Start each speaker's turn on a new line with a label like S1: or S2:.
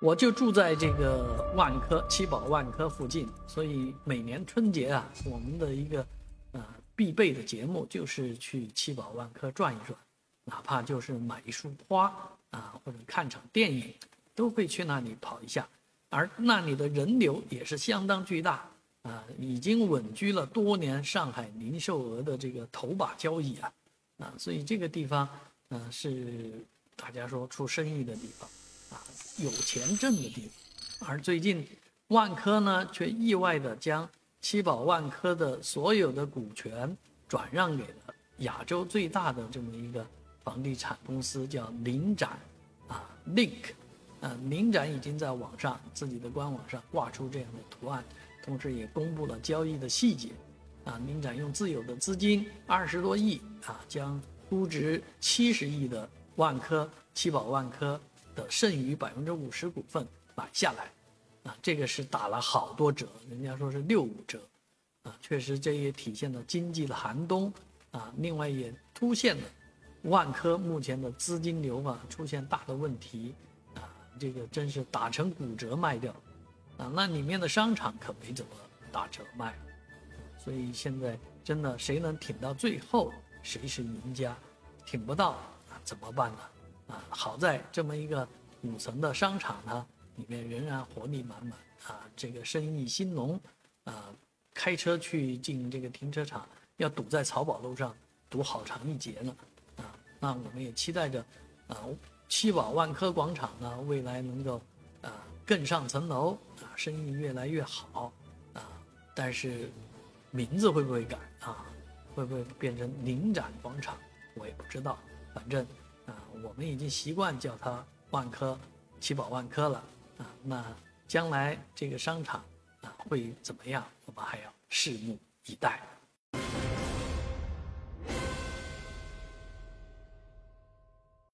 S1: 我就住在这个万科七宝万科附近，所以每年春节啊，我们的一个呃必备的节目就是去七宝万科转一转，哪怕就是买一束花啊，或者看场电影，都会去那里跑一下。而那里的人流也是相当巨大啊，已经稳居了多年上海零售额的这个头把交椅啊啊，所以这个地方嗯是大家说出生意的地方。有钱挣的地方，而最近万科呢，却意外的将七宝万科的所有的股权转让给了亚洲最大的这么一个房地产公司，叫林展，啊，Link，啊，林展已经在网上自己的官网上挂出这样的图案，同时也公布了交易的细节，啊，林展用自有的资金二十多亿啊，将估值七十亿的万科七宝万科。的剩余百分之五十股份买下来，啊，这个是打了好多折，人家说是六五折，啊，确实这也体现了经济的寒冬，啊，另外也凸显了万科目前的资金流啊出现大的问题，啊，这个真是打成骨折卖掉，啊，那里面的商场可没怎么打折卖，所以现在真的谁能挺到最后，谁是赢家，挺不到啊怎么办呢？啊，好在这么一个五层的商场呢，里面仍然活力满满啊，这个生意兴隆啊，开车去进这个停车场要堵在漕宝路上堵好长一截呢啊，那我们也期待着啊，七宝万科广场呢未来能够啊更上层楼啊，生意越来越好啊，但是名字会不会改啊？会不会变成领展广场？我也不知道，反正。我们已经习惯叫它万科、七宝万科了啊。那将来这个商场啊会怎么样？我们还要拭目以待。